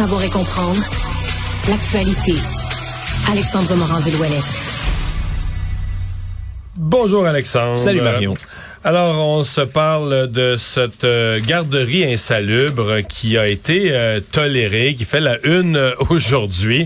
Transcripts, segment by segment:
savoir et comprendre l'actualité. Alexandre Morand-Villouellette. Bonjour Alexandre. Salut Marion. Alors, on se parle de cette euh, garderie insalubre qui a été euh, tolérée, qui fait la une euh, aujourd'hui.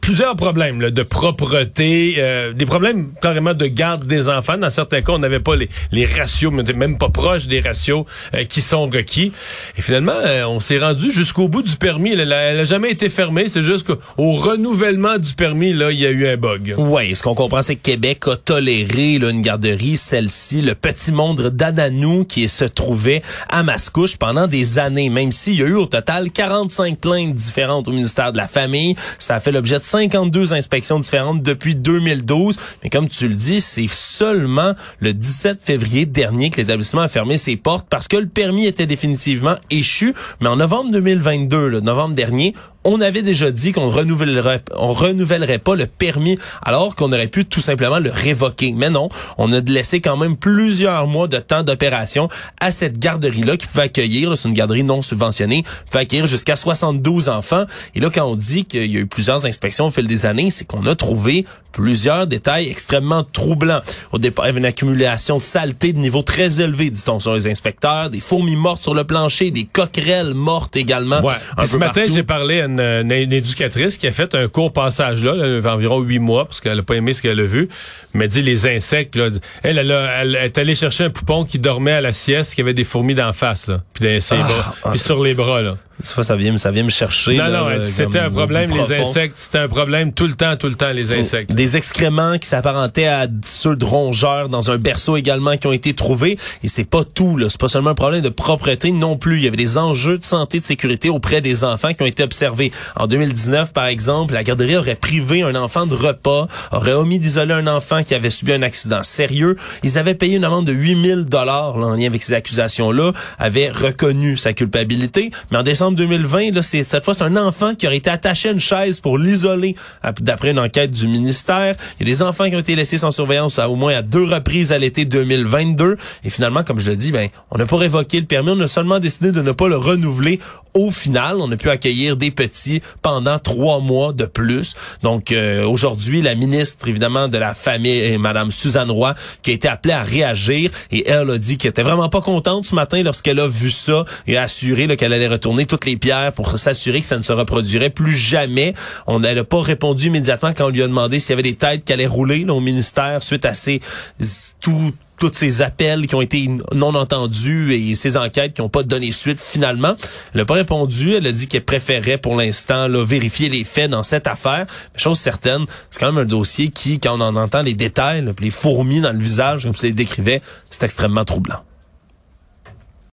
plusieurs problèmes de propreté, des problèmes carrément de garde des enfants. Dans certains cas, on n'avait pas les, ratios, même pas proches des ratios qui sont requis. Et finalement, on s'est rendu jusqu'au bout du permis. Elle n'a jamais été fermée. C'est juste qu'au renouvellement du permis, là, il y a eu un bug. Oui, ce qu'on comprend, c'est que Québec a toléré là, une garderie, celle-ci, le petit monde d'Adanou qui se trouvait à Mascouche pendant des années, même s'il y a eu au total 45 plaintes différentes au ministère de la Famille. Ça a fait l'objet de 52 inspections différentes depuis 2012. Mais comme tu le dis, c'est seulement le 17 février dernier que l'établissement a fermé ses portes parce que le permis était définitivement échu. Mais en novembre 2022, le novembre dernier, on avait déjà dit qu'on renouvellerait, on renouvellerait pas le permis alors qu'on aurait pu tout simplement le révoquer. Mais non, on a laissé quand même plusieurs mois de temps d'opération à cette garderie-là qui pouvait accueillir, c'est une garderie non subventionnée, pouvait accueillir jusqu'à 72 enfants. Et là, quand on dit qu'il y a eu plusieurs inspections au fil des années, c'est qu'on a trouvé plusieurs détails extrêmement troublants. Au départ, il y avait une accumulation de saleté de niveau très élevé, dit-on sur les inspecteurs, des fourmis mortes sur le plancher, des coquerelles mortes également. Ouais. ce matin, j'ai parlé à une, éducatrice qui a fait un court passage là, environ huit mois, parce qu'elle a pas aimé ce qu'elle a vu, mais dit les insectes. Là, elle, elle, est allée chercher un poupon qui dormait à la sieste, qui avait des fourmis d'en face, là, puis, ah, ah. puis sur les bras. Là. Ça vient, ça vient me chercher. Non, non, c'était un problème, les insectes. C'était un problème tout le temps, tout le temps, les insectes. Des excréments qui s'apparentaient à ceux de rongeurs dans un berceau également qui ont été trouvés. Et c'est pas tout, là. C'est pas seulement un problème de propreté non plus. Il y avait des enjeux de santé, de sécurité auprès des enfants qui ont été observés. En 2019, par exemple, la garderie aurait privé un enfant de repas, aurait omis d'isoler un enfant qui avait subi un accident sérieux. Ils avaient payé une amende de 8000 dollars en lien avec ces accusations-là, avaient reconnu sa culpabilité. Mais en décembre 2020, là, c'est, cette fois, c'est un enfant qui aurait été attaché à une chaise pour l'isoler d'après une enquête du ministère. Il y a des enfants qui ont été laissés sans surveillance à au moins à deux reprises à l'été 2022. Et finalement, comme je le dis, ben, on n'a pas révoqué le permis. On a seulement décidé de ne pas le renouveler. Au final, on a pu accueillir des petits pendant trois mois de plus. Donc, euh, aujourd'hui, la ministre, évidemment, de la famille, Madame Suzanne Roy, qui a été appelée à réagir et elle a dit qu'elle était vraiment pas contente ce matin lorsqu'elle a vu ça et a assuré qu'elle allait retourner toutes les pierres pour s'assurer que ça ne se reproduirait plus jamais. On n'a pas répondu immédiatement quand on lui a demandé s'il y avait des têtes qui allaient rouler au ministère suite à ces tout tous ces appels qui ont été non entendus et ces enquêtes qui n'ont pas donné suite finalement. Elle n'a pas répondu. Elle a dit qu'elle préférait pour l'instant vérifier les faits dans cette affaire. Mais chose certaine, c'est quand même un dossier qui, quand on en entend les détails, les fourmis dans le visage, comme ça les décrivait, c'est extrêmement troublant.